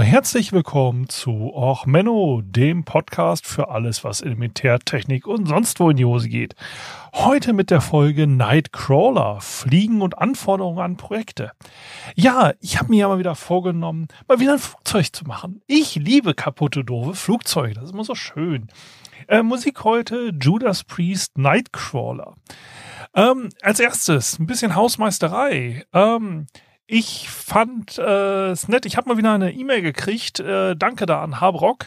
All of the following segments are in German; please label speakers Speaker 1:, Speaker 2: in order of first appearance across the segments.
Speaker 1: Herzlich willkommen zu Och Menno, dem Podcast für alles, was in Militärtechnik und sonst wo in die Hose geht. Heute mit der Folge Nightcrawler, Fliegen und Anforderungen an Projekte. Ja, ich habe mir ja mal wieder vorgenommen, mal wieder ein Flugzeug zu machen. Ich liebe kaputte, doofe Flugzeuge, das ist immer so schön. Äh, Musik heute Judas Priest Nightcrawler. Ähm, als erstes ein bisschen Hausmeisterei. Ähm, ich fand äh, es nett. Ich habe mal wieder eine E-Mail gekriegt. Äh, danke da an Habrock,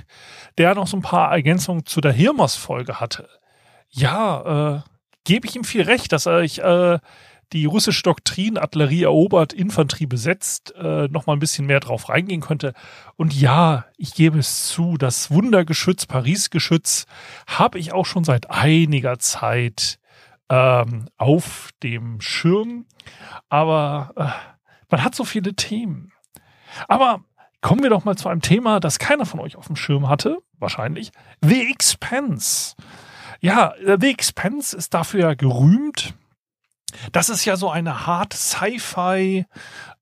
Speaker 1: der noch so ein paar Ergänzungen zu der Hirmos-Folge hatte. Ja, äh, gebe ich ihm viel recht, dass er ich äh, die russische Doktrin Artillerie erobert, Infanterie besetzt, äh, noch mal ein bisschen mehr drauf reingehen könnte. Und ja, ich gebe es zu, das Wundergeschütz, Paris-Geschütz, habe ich auch schon seit einiger Zeit ähm, auf dem Schirm. Aber äh, man hat so viele Themen. Aber kommen wir doch mal zu einem Thema, das keiner von euch auf dem Schirm hatte, wahrscheinlich. The Expense. Ja, The Expense ist dafür ja gerühmt, dass es ja so eine hart Sci-Fi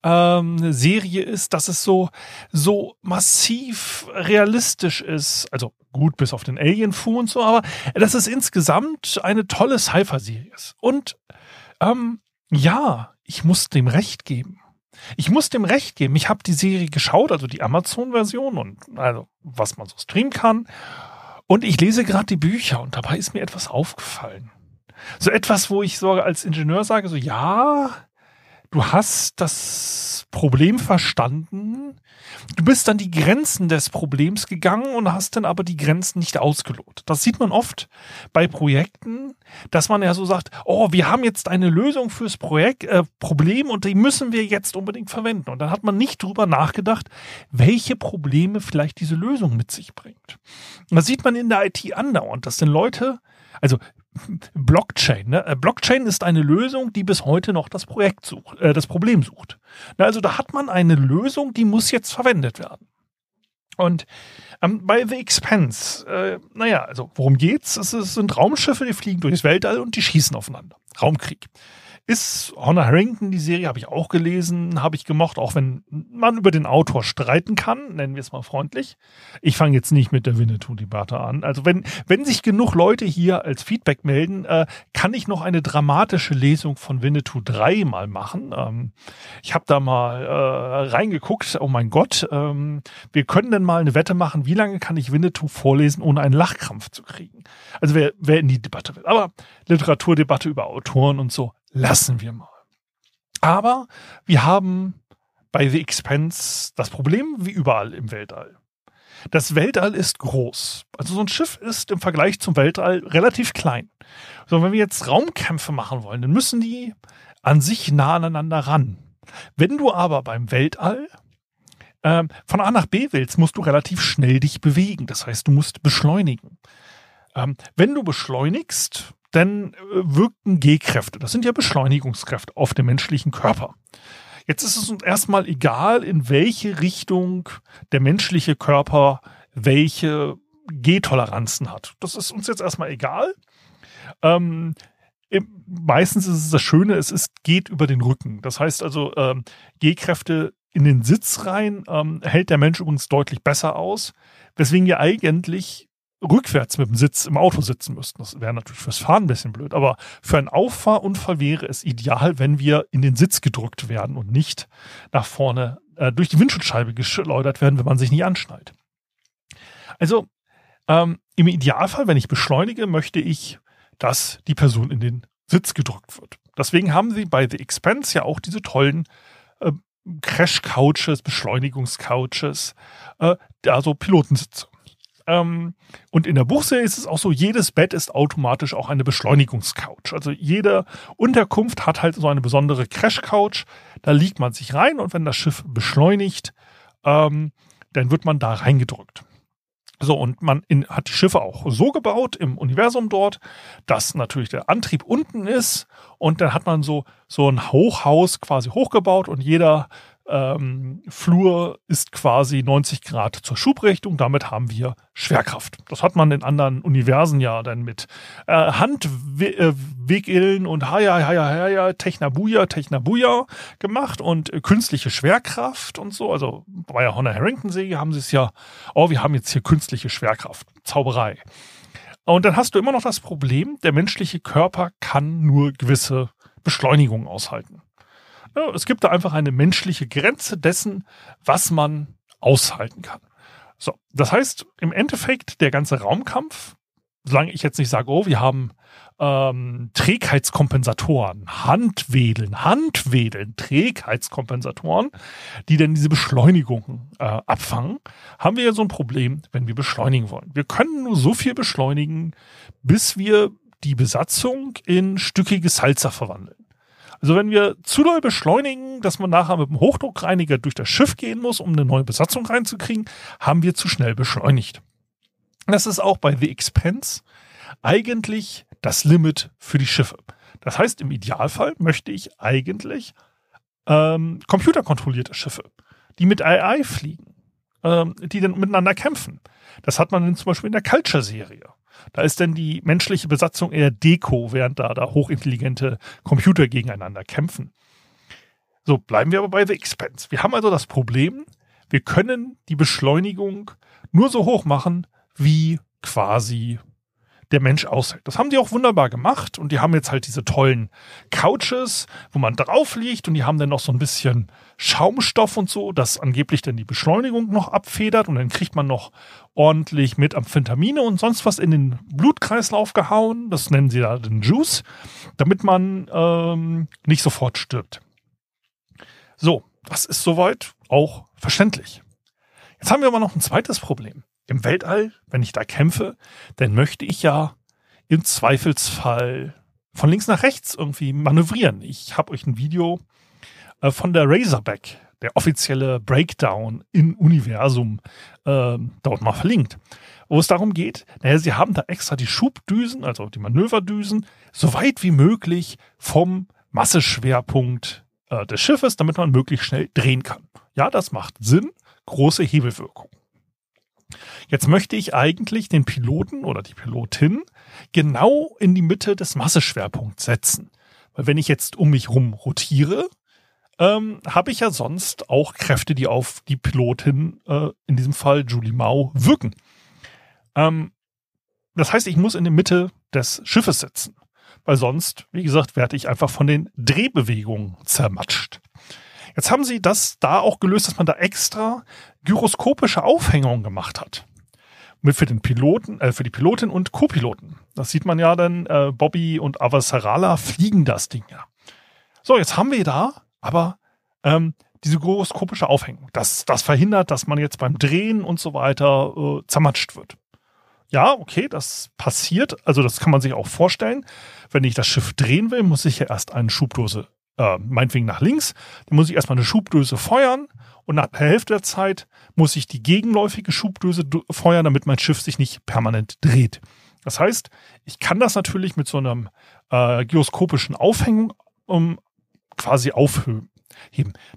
Speaker 1: ähm, Serie ist, dass es so so massiv realistisch ist. Also gut bis auf den Alien Fu und so, aber dass es insgesamt eine tolle Sci-Fi Serie ist. Und ähm, ja, ich muss dem recht geben. Ich muss dem recht geben. Ich habe die Serie geschaut, also die Amazon-Version und also was man so streamen kann. Und ich lese gerade die Bücher und dabei ist mir etwas aufgefallen. So etwas, wo ich so als Ingenieur sage, so ja, du hast das Problem verstanden, du bist dann die Grenzen des Problems gegangen und hast dann aber die Grenzen nicht ausgelotet. Das sieht man oft bei Projekten, dass man ja so sagt, oh, wir haben jetzt eine Lösung fürs Projekt, äh, Problem und die müssen wir jetzt unbedingt verwenden. Und dann hat man nicht drüber nachgedacht, welche Probleme vielleicht diese Lösung mit sich bringt. Und das sieht man in der IT andauernd, dass denn Leute, also Blockchain. Ne? Äh, Blockchain ist eine Lösung, die bis heute noch das Projekt sucht, äh, das Problem sucht. Also da hat man eine Lösung, die muss jetzt verwendet werden. Und ähm, bei The Expense, äh, naja, also worum geht's? Es, es sind Raumschiffe, die fliegen durchs Weltall und die schießen aufeinander. Raumkrieg. Ist Honor Harrington, die Serie habe ich auch gelesen, habe ich gemocht, auch wenn man über den Autor streiten kann, nennen wir es mal freundlich. Ich fange jetzt nicht mit der Winnetou-Debatte an. Also wenn, wenn sich genug Leute hier als Feedback melden, äh, kann ich noch eine dramatische Lesung von Winnetou 3 mal machen. Ähm, ich habe da mal äh, reingeguckt, oh mein Gott, ähm, wir können denn mal eine Wette machen, wie lange kann ich Winnetou vorlesen, ohne einen Lachkrampf zu kriegen. Also wer, wer in die Debatte will. Aber Literaturdebatte über Autoren und so, lassen wir mal. Aber wir haben bei The Expense das Problem wie überall im Weltall. Das Weltall ist groß. Also so ein Schiff ist im Vergleich zum Weltall relativ klein. So, wenn wir jetzt Raumkämpfe machen wollen, dann müssen die an sich nah aneinander ran. Wenn du aber beim Weltall äh, von A nach B willst, musst du relativ schnell dich bewegen. Das heißt, du musst beschleunigen. Ähm, wenn du beschleunigst, dann äh, wirken G-Kräfte, das sind ja Beschleunigungskräfte auf den menschlichen Körper. Jetzt ist es uns erstmal egal, in welche Richtung der menschliche Körper welche G-Toleranzen hat. Das ist uns jetzt erstmal egal. Ähm, meistens ist es das Schöne, es ist, geht über den Rücken. Das heißt also, ähm, G-Kräfte in den Sitz rein ähm, hält der Mensch übrigens deutlich besser aus, weswegen ja eigentlich rückwärts mit dem Sitz im Auto sitzen müssten. Das wäre natürlich fürs Fahren ein bisschen blöd, aber für einen Auffahrunfall wäre es ideal, wenn wir in den Sitz gedrückt werden und nicht nach vorne äh, durch die Windschutzscheibe geschleudert werden, wenn man sich nicht anschnallt. Also ähm, im Idealfall, wenn ich beschleunige, möchte ich, dass die Person in den Sitz gedrückt wird. Deswegen haben sie bei The Expense ja auch diese tollen äh, Crash-Couches, Beschleunigungs-Couches, äh, also Pilotensitze. Ähm, und in der Buchserie ist es auch so, jedes Bett ist automatisch auch eine Beschleunigungscouch. Also jede Unterkunft hat halt so eine besondere Crash-Couch. Da liegt man sich rein und wenn das Schiff beschleunigt, ähm, dann wird man da reingedrückt. So, und man in, hat die Schiffe auch so gebaut im Universum dort, dass natürlich der Antrieb unten ist und dann hat man so, so ein Hochhaus quasi hochgebaut und jeder ähm, Flur ist quasi 90 Grad zur Schubrichtung. Damit haben wir Schwerkraft. Das hat man in anderen Universen ja dann mit äh, Handwegeln und Haya, Haya, Haya, Technabuja, Technabuja gemacht und äh, künstliche Schwerkraft und so. Also bei der Honor Harrington Säge haben sie es ja, oh, wir haben jetzt hier künstliche Schwerkraft. Zauberei. Und dann hast du immer noch das Problem, der menschliche Körper kann nur gewisse Beschleunigungen aushalten. Ja, es gibt da einfach eine menschliche Grenze dessen, was man aushalten kann. So, das heißt, im Endeffekt der ganze Raumkampf, solange ich jetzt nicht sage, oh, wir haben ähm, Trägheitskompensatoren, Handwedeln, Handwedeln, Trägheitskompensatoren, die dann diese Beschleunigung äh, abfangen, haben wir ja so ein Problem, wenn wir beschleunigen wollen. Wir können nur so viel beschleunigen, bis wir die Besatzung in stückige Salzer verwandeln. Also wenn wir zu doll beschleunigen, dass man nachher mit dem Hochdruckreiniger durch das Schiff gehen muss, um eine neue Besatzung reinzukriegen, haben wir zu schnell beschleunigt. Das ist auch bei The Expense eigentlich das Limit für die Schiffe. Das heißt, im Idealfall möchte ich eigentlich ähm, computerkontrollierte Schiffe, die mit AI fliegen, ähm, die dann miteinander kämpfen. Das hat man zum Beispiel in der Culture-Serie. Da ist denn die menschliche Besatzung eher Deko, während da, da hochintelligente Computer gegeneinander kämpfen. So, bleiben wir aber bei The Expense. Wir haben also das Problem, wir können die Beschleunigung nur so hoch machen, wie quasi der Mensch aushält. Das haben die auch wunderbar gemacht und die haben jetzt halt diese tollen Couches, wo man drauf liegt und die haben dann noch so ein bisschen Schaumstoff und so, das angeblich dann die Beschleunigung noch abfedert und dann kriegt man noch ordentlich mit Amphetamine und sonst was in den Blutkreislauf gehauen. Das nennen sie da den Juice, damit man ähm, nicht sofort stirbt. So, das ist soweit auch verständlich. Jetzt haben wir aber noch ein zweites Problem im Weltall, wenn ich da kämpfe, dann möchte ich ja im Zweifelsfall von links nach rechts irgendwie manövrieren. Ich habe euch ein Video äh, von der Razorback, der offizielle Breakdown im Universum, äh, dort mal verlinkt. Wo es darum geht, naja, sie haben da extra die Schubdüsen, also die Manöverdüsen, so weit wie möglich vom Masseschwerpunkt äh, des Schiffes, damit man möglichst schnell drehen kann. Ja, das macht Sinn. Große Hebelwirkung. Jetzt möchte ich eigentlich den Piloten oder die Pilotin genau in die Mitte des Masseschwerpunkts setzen. Weil wenn ich jetzt um mich rum rotiere, ähm, habe ich ja sonst auch Kräfte, die auf die Pilotin, äh, in diesem Fall Julie Mao, wirken. Ähm, das heißt, ich muss in der Mitte des Schiffes sitzen. Weil sonst, wie gesagt, werde ich einfach von den Drehbewegungen zermatscht. Jetzt haben sie das da auch gelöst, dass man da extra gyroskopische Aufhängungen gemacht hat. Mit für den Piloten, äh, für die Pilotin und Co-Piloten. Das sieht man ja dann, äh, Bobby und Avasarala fliegen das Ding ja. So, jetzt haben wir da aber ähm, diese gyroskopische Aufhängung. Das, das verhindert, dass man jetzt beim Drehen und so weiter äh, zermatscht wird. Ja, okay, das passiert. Also das kann man sich auch vorstellen. Wenn ich das Schiff drehen will, muss ich ja erst eine Schubdose äh, meinetwegen nach links, dann muss ich erstmal eine Schubdöse feuern und nach der Hälfte der Zeit muss ich die gegenläufige Schubdöse feuern, damit mein Schiff sich nicht permanent dreht. Das heißt, ich kann das natürlich mit so einem äh, gyroskopischen Aufhängung um, quasi aufheben.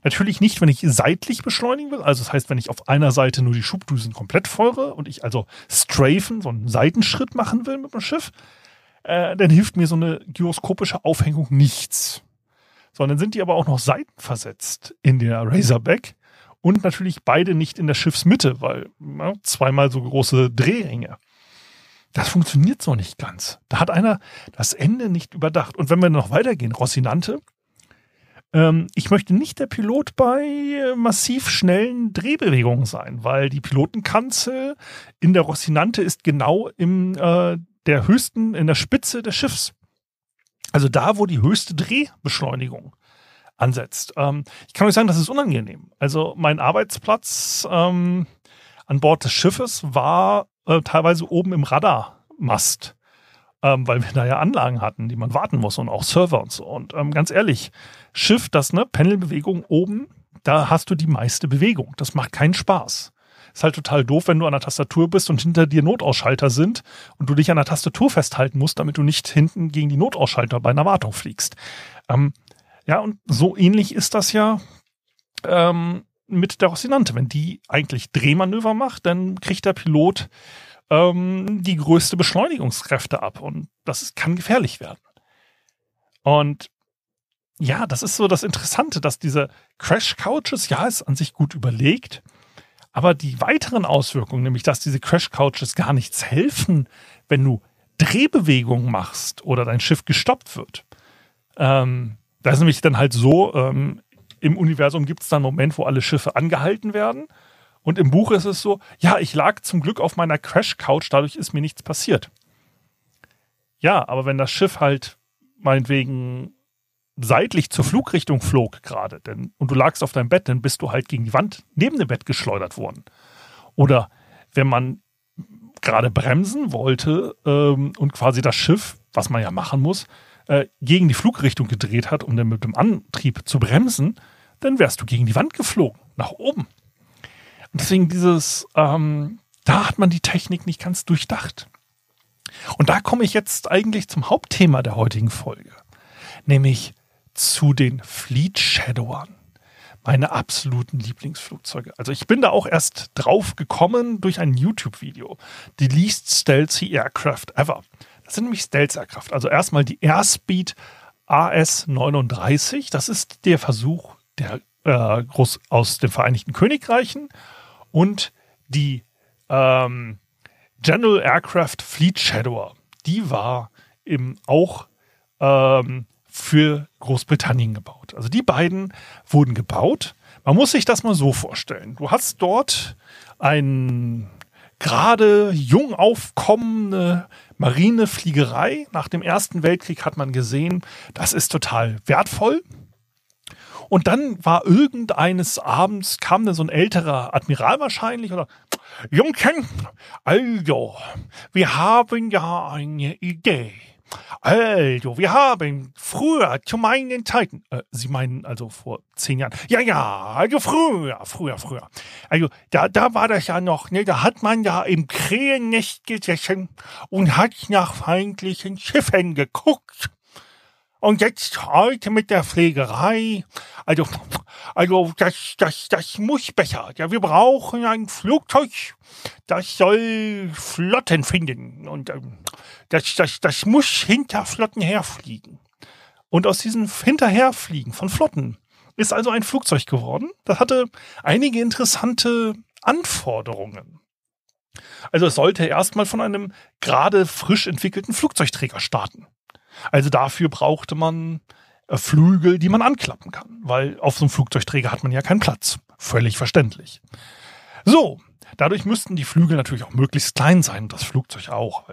Speaker 1: Natürlich nicht, wenn ich seitlich beschleunigen will. Also das heißt, wenn ich auf einer Seite nur die Schubdüsen komplett feuere und ich also strafen, so einen Seitenschritt machen will mit dem Schiff, äh, dann hilft mir so eine gyroskopische Aufhängung nichts sondern sind die aber auch noch seitenversetzt in der Razorback und natürlich beide nicht in der Schiffsmitte, weil ja, zweimal so große Drehringe. Das funktioniert so nicht ganz. Da hat einer das Ende nicht überdacht. Und wenn wir noch weitergehen, Rossinante, ähm, ich möchte nicht der Pilot bei massiv schnellen Drehbewegungen sein, weil die Pilotenkanzel in der Rossinante ist genau im äh, der höchsten, in der Spitze des Schiffs. Also da, wo die höchste Drehbeschleunigung ansetzt. Ähm, ich kann euch sagen, das ist unangenehm. Also mein Arbeitsplatz ähm, an Bord des Schiffes war äh, teilweise oben im Radarmast, ähm, weil wir da ja Anlagen hatten, die man warten muss und auch Server und so. Und ähm, ganz ehrlich, Schiff, das ne Pendelbewegung oben, da hast du die meiste Bewegung. Das macht keinen Spaß. Ist halt total doof, wenn du an der Tastatur bist und hinter dir Notausschalter sind und du dich an der Tastatur festhalten musst, damit du nicht hinten gegen die Notausschalter bei einer Wartung fliegst. Ähm, ja, und so ähnlich ist das ja ähm, mit der Rocinante. Wenn die eigentlich Drehmanöver macht, dann kriegt der Pilot ähm, die größte Beschleunigungskräfte ab und das kann gefährlich werden. Und ja, das ist so das Interessante, dass diese Crash Couches, ja, ist an sich gut überlegt, aber die weiteren Auswirkungen, nämlich dass diese Crash Couches gar nichts helfen, wenn du Drehbewegungen machst oder dein Schiff gestoppt wird. Ähm, da ist nämlich dann halt so, ähm, im Universum gibt es dann einen Moment, wo alle Schiffe angehalten werden. Und im Buch ist es so, ja, ich lag zum Glück auf meiner Crash-Couch, dadurch ist mir nichts passiert. Ja, aber wenn das Schiff halt meinetwegen seitlich zur Flugrichtung flog gerade, denn und du lagst auf deinem Bett, dann bist du halt gegen die Wand neben dem Bett geschleudert worden. Oder wenn man gerade bremsen wollte ähm, und quasi das Schiff, was man ja machen muss, äh, gegen die Flugrichtung gedreht hat, um dann mit dem Antrieb zu bremsen, dann wärst du gegen die Wand geflogen, nach oben. Und deswegen dieses, ähm, da hat man die Technik nicht ganz durchdacht. Und da komme ich jetzt eigentlich zum Hauptthema der heutigen Folge, nämlich zu den Fleet Shadowern. Meine absoluten Lieblingsflugzeuge. Also ich bin da auch erst drauf gekommen durch ein YouTube-Video. Die least stealthy aircraft ever. Das sind nämlich Stealth-Aircraft. Also erstmal die Airspeed AS-39. Das ist der Versuch der äh, groß aus den Vereinigten Königreichen und die ähm, General Aircraft Fleet Shadower. Die war eben auch ähm, für Großbritannien gebaut. Also die beiden wurden gebaut. Man muss sich das mal so vorstellen. Du hast dort ein gerade jung aufkommende Marinefliegerei. Nach dem Ersten Weltkrieg hat man gesehen, das ist total wertvoll. Und dann war irgendeines Abends, kam da so ein älterer Admiral wahrscheinlich oder Jungchen, also, wir haben ja eine Idee. Also, wir haben früher zu meinen Zeiten, äh, Sie meinen also vor zehn Jahren, ja, ja, also früher, früher, früher. Also, da, da war das ja noch, ne, da hat man ja im Krähennest gesessen und hat nach feindlichen Schiffen geguckt. Und jetzt heute mit der Pflegerei. Also, also das, das, das muss besser. Ja, wir brauchen ein Flugzeug, das soll Flotten finden. Und ähm, das, das, das muss hinter Flotten herfliegen. Und aus diesem Hinterherfliegen von Flotten ist also ein Flugzeug geworden. Das hatte einige interessante Anforderungen. Also es sollte erstmal von einem gerade frisch entwickelten Flugzeugträger starten. Also dafür brauchte man äh, Flügel, die man anklappen kann, weil auf so einem Flugzeugträger hat man ja keinen Platz. Völlig verständlich. So, dadurch müssten die Flügel natürlich auch möglichst klein sein, das Flugzeug auch.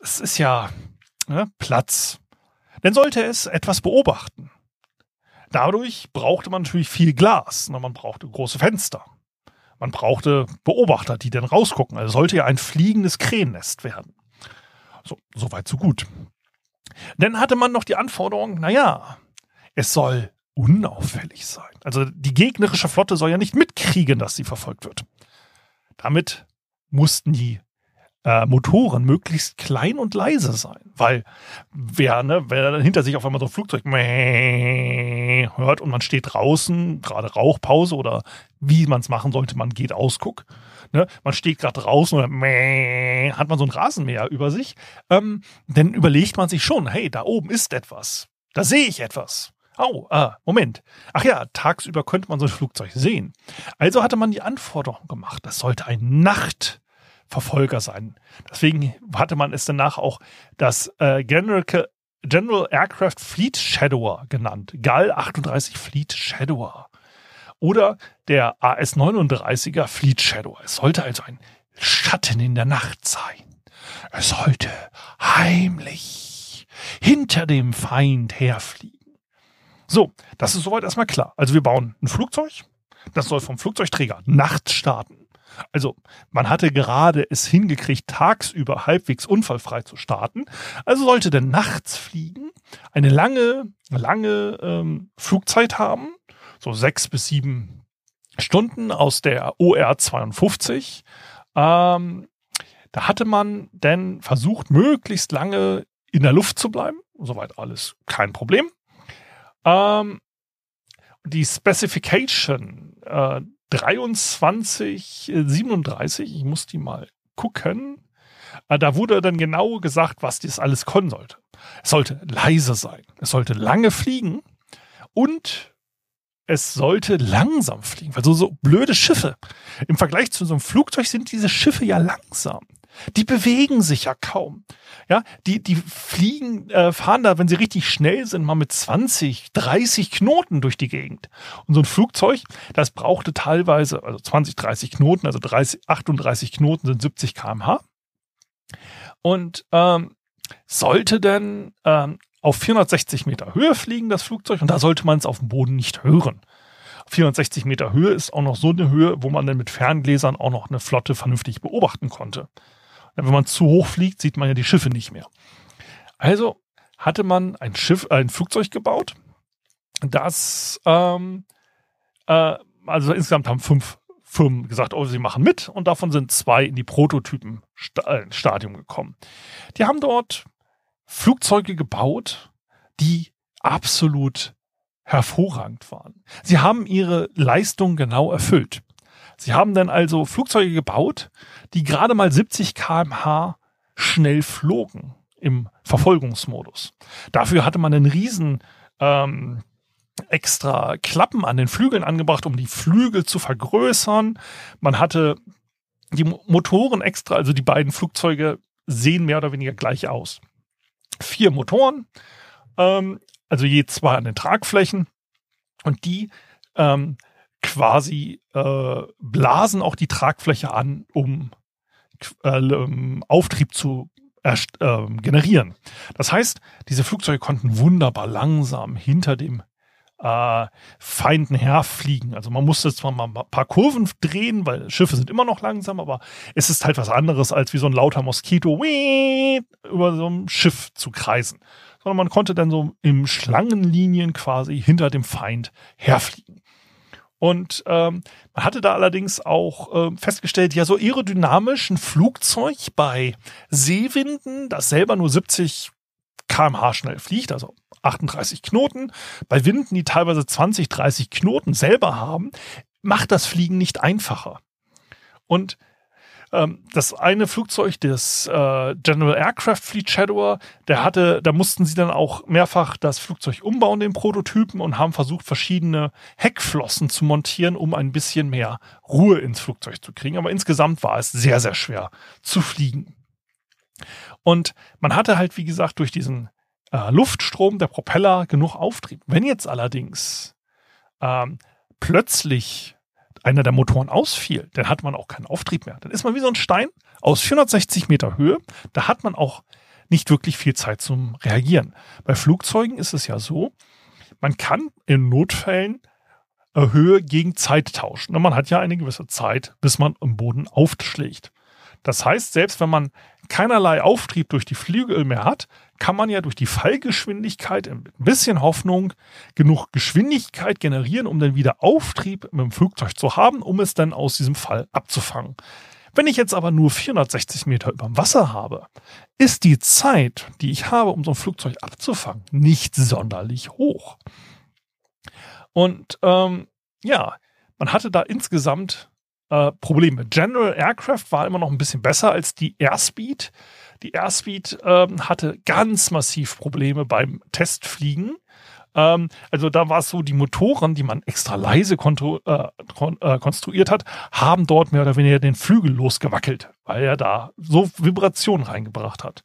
Speaker 1: Es ist ja ne, Platz. Dann sollte es etwas beobachten. Dadurch brauchte man natürlich viel Glas. Man brauchte große Fenster. Man brauchte Beobachter, die dann rausgucken. Also sollte ja ein fliegendes Krähennest werden. So, soweit so gut. Dann hatte man noch die Anforderung, naja, es soll unauffällig sein. Also die gegnerische Flotte soll ja nicht mitkriegen, dass sie verfolgt wird. Damit mussten die äh, Motoren möglichst klein und leise sein, weil wer, ne, wer dann hinter sich auf einmal so ein Flugzeug hört und man steht draußen, gerade Rauchpause oder wie man es machen sollte, man geht Ausguck, ne, man steht gerade draußen oder mäh, hat man so ein Rasenmäher über sich, ähm, dann überlegt man sich schon, hey, da oben ist etwas, da sehe ich etwas. Oh, ah, Moment. Ach ja, tagsüber könnte man so ein Flugzeug sehen. Also hatte man die Anforderung gemacht, das sollte ein Nachtverfolger sein. Deswegen hatte man es danach auch das äh, General, General Aircraft Fleet Shadower genannt. GAL 38 Fleet Shadower oder der AS-39er Fleet Shadow. Es sollte also ein Schatten in der Nacht sein. Es sollte heimlich hinter dem Feind herfliegen. So, das ist soweit erstmal klar. Also wir bauen ein Flugzeug. Das soll vom Flugzeugträger nachts starten. Also man hatte gerade es hingekriegt, tagsüber halbwegs unfallfrei zu starten. Also sollte der nachts fliegen, eine lange, lange ähm, Flugzeit haben, so sechs bis sieben Stunden aus der OR 52. Ähm, da hatte man denn versucht, möglichst lange in der Luft zu bleiben. Soweit alles kein Problem. Ähm, die Specification äh, 2337, ich muss die mal gucken. Äh, da wurde dann genau gesagt, was das alles können sollte. Es sollte leise sein, es sollte lange fliegen und es sollte langsam fliegen, weil so, so blöde Schiffe. Im Vergleich zu so einem Flugzeug sind diese Schiffe ja langsam. Die bewegen sich ja kaum. Ja, die, die fliegen, äh, fahren da, wenn sie richtig schnell sind, mal mit 20, 30 Knoten durch die Gegend. Und so ein Flugzeug, das brauchte teilweise, also 20, 30 Knoten, also 30, 38 Knoten sind 70 kmh. Und ähm, sollte dann ähm, auf 460 Meter Höhe fliegen, das Flugzeug, und da sollte man es auf dem Boden nicht hören. 460 Meter Höhe ist auch noch so eine Höhe, wo man dann mit Ferngläsern auch noch eine Flotte vernünftig beobachten konnte. Wenn man zu hoch fliegt, sieht man ja die Schiffe nicht mehr. Also hatte man ein Schiff, ein Flugzeug gebaut, das ähm, äh, also insgesamt haben fünf Firmen gesagt, oh, sie machen mit und davon sind zwei in die Prototypen-Stadium gekommen. Die haben dort Flugzeuge gebaut, die absolut hervorragend waren. Sie haben ihre Leistung genau erfüllt. Sie haben dann also Flugzeuge gebaut, die gerade mal 70 kmh schnell flogen im Verfolgungsmodus. Dafür hatte man einen riesen ähm, extra Klappen an den Flügeln angebracht, um die Flügel zu vergrößern. Man hatte die Motoren extra, also die beiden Flugzeuge sehen mehr oder weniger gleich aus. Vier Motoren, ähm, also je zwei an den Tragflächen und die ähm, quasi äh, blasen auch die Tragfläche an, um äh, ähm, Auftrieb zu äh, generieren. Das heißt, diese Flugzeuge konnten wunderbar langsam hinter dem äh, Feinden herfliegen. Also man musste zwar mal ein paar Kurven drehen, weil Schiffe sind immer noch langsam, aber es ist halt was anderes, als wie so ein lauter Moskito über so ein Schiff zu kreisen. Sondern man konnte dann so im Schlangenlinien quasi hinter dem Feind herfliegen. Und ähm, man hatte da allerdings auch äh, festgestellt, ja, so aerodynamisch ein Flugzeug bei Seewinden, das selber nur 70 kmh schnell fliegt, also 38 Knoten, bei Winden, die teilweise 20, 30 Knoten selber haben, macht das Fliegen nicht einfacher. Und ähm, das eine Flugzeug, das äh, General Aircraft Fleet Shadower, der hatte, da mussten sie dann auch mehrfach das Flugzeug umbauen, den Prototypen, und haben versucht, verschiedene Heckflossen zu montieren, um ein bisschen mehr Ruhe ins Flugzeug zu kriegen. Aber insgesamt war es sehr, sehr schwer zu fliegen. Und man hatte halt, wie gesagt, durch diesen äh, Luftstrom der Propeller genug Auftrieb. Wenn jetzt allerdings ähm, plötzlich einer der Motoren ausfiel, dann hat man auch keinen Auftrieb mehr. Dann ist man wie so ein Stein aus 460 Meter Höhe. Da hat man auch nicht wirklich viel Zeit zum Reagieren. Bei Flugzeugen ist es ja so, man kann in Notfällen äh, Höhe gegen Zeit tauschen. Und man hat ja eine gewisse Zeit, bis man im Boden aufschlägt. Das heißt, selbst wenn man keinerlei Auftrieb durch die Flügel mehr hat, kann man ja durch die Fallgeschwindigkeit mit ein bisschen Hoffnung genug Geschwindigkeit generieren, um dann wieder Auftrieb mit dem Flugzeug zu haben, um es dann aus diesem Fall abzufangen. Wenn ich jetzt aber nur 460 Meter über dem Wasser habe, ist die Zeit, die ich habe, um so ein Flugzeug abzufangen, nicht sonderlich hoch. Und ähm, ja, man hatte da insgesamt äh, Probleme. General Aircraft war immer noch ein bisschen besser als die Airspeed. Die Airspeed ähm, hatte ganz massiv Probleme beim Testfliegen. Ähm, also da war es so, die Motoren, die man extra leise äh, äh, konstruiert hat, haben dort mehr oder weniger den Flügel losgewackelt, weil er da so Vibrationen reingebracht hat.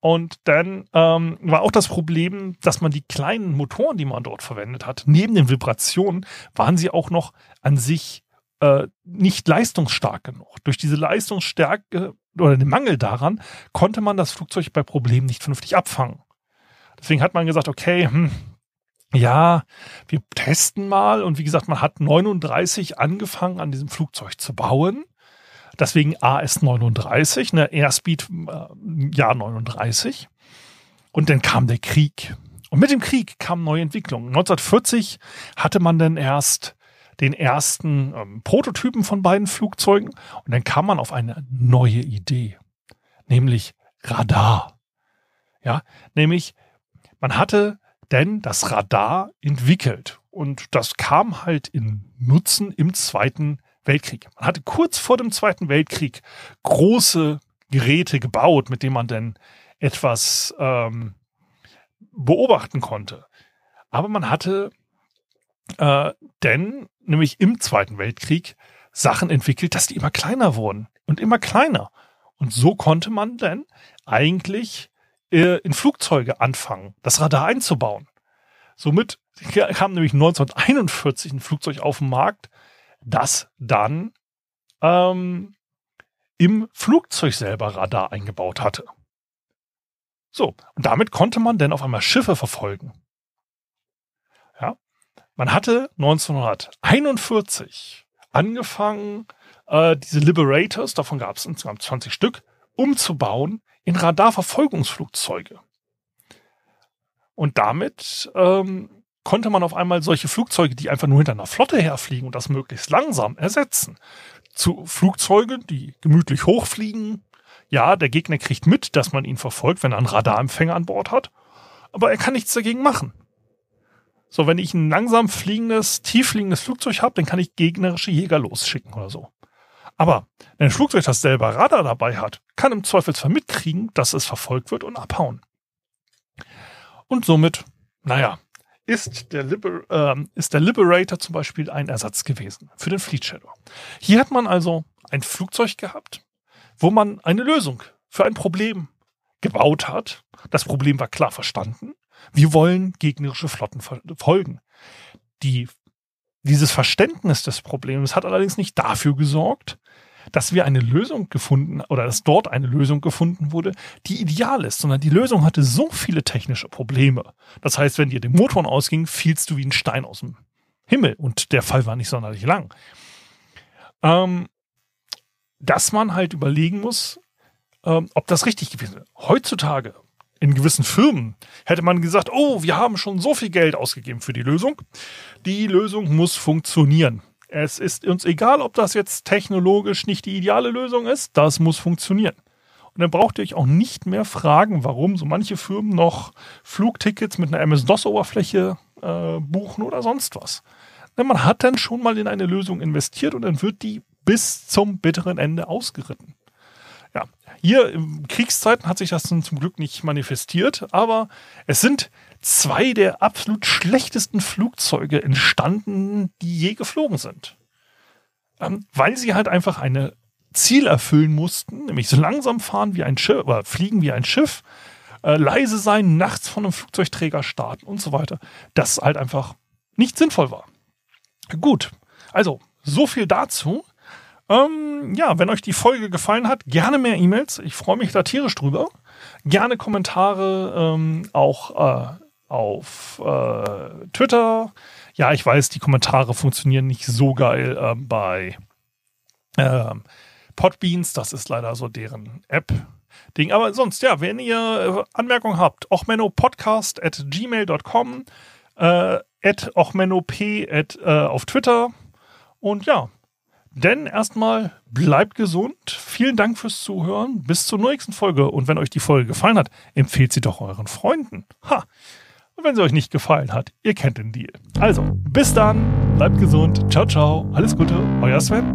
Speaker 1: Und dann ähm, war auch das Problem, dass man die kleinen Motoren, die man dort verwendet hat, neben den Vibrationen, waren sie auch noch an sich äh, nicht leistungsstark genug. Durch diese Leistungsstärke oder den Mangel daran konnte man das Flugzeug bei Problemen nicht vernünftig abfangen. Deswegen hat man gesagt, okay, hm, ja, wir testen mal. Und wie gesagt, man hat 39 angefangen, an diesem Flugzeug zu bauen. Deswegen AS 39, ne, Airspeed äh, Jahr 39. Und dann kam der Krieg. Und mit dem Krieg kamen neue Entwicklungen. 1940 hatte man dann erst den ersten ähm, Prototypen von beiden Flugzeugen und dann kam man auf eine neue Idee, nämlich Radar. Ja, nämlich man hatte denn das Radar entwickelt. Und das kam halt in Nutzen im Zweiten Weltkrieg. Man hatte kurz vor dem Zweiten Weltkrieg große Geräte gebaut, mit denen man dann etwas ähm, beobachten konnte. Aber man hatte äh, denn nämlich im Zweiten Weltkrieg Sachen entwickelt, dass die immer kleiner wurden und immer kleiner. Und so konnte man dann eigentlich äh, in Flugzeuge anfangen, das Radar einzubauen. Somit kam nämlich 1941 ein Flugzeug auf den Markt, das dann ähm, im Flugzeug selber Radar eingebaut hatte. So, und damit konnte man dann auf einmal Schiffe verfolgen. Man hatte 1941 angefangen, äh, diese Liberators, davon gab es insgesamt 20 Stück, umzubauen in Radarverfolgungsflugzeuge. Und damit ähm, konnte man auf einmal solche Flugzeuge, die einfach nur hinter einer Flotte herfliegen und das möglichst langsam ersetzen. Zu Flugzeugen, die gemütlich hochfliegen, ja, der Gegner kriegt mit, dass man ihn verfolgt, wenn er einen Radarempfänger an Bord hat, aber er kann nichts dagegen machen. So, wenn ich ein langsam fliegendes, tief fliegendes Flugzeug habe, dann kann ich gegnerische Jäger losschicken oder so. Aber wenn ein Flugzeug das selber Radar dabei hat, kann im Zweifelsfall mitkriegen, dass es verfolgt wird und abhauen. Und somit, naja, ist der, Liber äh, ist der Liberator zum Beispiel ein Ersatz gewesen für den Fleet Shadow. Hier hat man also ein Flugzeug gehabt, wo man eine Lösung für ein Problem gebaut hat. Das Problem war klar verstanden. Wir wollen gegnerische Flotten folgen. Die, dieses Verständnis des Problems hat allerdings nicht dafür gesorgt, dass wir eine Lösung gefunden oder dass dort eine Lösung gefunden wurde, die ideal ist, sondern die Lösung hatte so viele technische Probleme. Das heißt, wenn dir der Motor ausging, fielst du wie ein Stein aus dem Himmel und der Fall war nicht sonderlich lang. Ähm, dass man halt überlegen muss, ähm, ob das richtig gewesen ist. Heutzutage in gewissen Firmen hätte man gesagt, oh, wir haben schon so viel Geld ausgegeben für die Lösung. Die Lösung muss funktionieren. Es ist uns egal, ob das jetzt technologisch nicht die ideale Lösung ist, das muss funktionieren. Und dann braucht ihr euch auch nicht mehr fragen, warum so manche Firmen noch Flugtickets mit einer MS-DOS-Oberfläche äh, buchen oder sonst was. Denn man hat dann schon mal in eine Lösung investiert und dann wird die bis zum bitteren Ende ausgeritten. Ja, hier in Kriegszeiten hat sich das zum Glück nicht manifestiert, aber es sind zwei der absolut schlechtesten Flugzeuge entstanden, die je geflogen sind. Ähm, weil sie halt einfach eine Ziel erfüllen mussten, nämlich so langsam fahren wie ein Schiff oder fliegen wie ein Schiff, äh, leise sein, nachts von einem Flugzeugträger starten und so weiter, das halt einfach nicht sinnvoll war. Gut, also so viel dazu. Ähm, ja, wenn euch die Folge gefallen hat, gerne mehr E-Mails. Ich freue mich da tierisch drüber. Gerne Kommentare ähm, auch äh, auf äh, Twitter. Ja, ich weiß, die Kommentare funktionieren nicht so geil äh, bei ähm, Podbeans. Das ist leider so deren App-Ding. Aber sonst, ja, wenn ihr äh, Anmerkungen habt, ochmenopodcast at gmail.com, äh, at ochmenop at, äh, auf Twitter. Und ja, denn erstmal bleibt gesund. Vielen Dank fürs Zuhören. Bis zur nächsten Folge. Und wenn euch die Folge gefallen hat, empfehlt sie doch euren Freunden. Ha! Und wenn sie euch nicht gefallen hat, ihr kennt den Deal. Also, bis dann. Bleibt gesund. Ciao, ciao. Alles Gute. Euer Sven.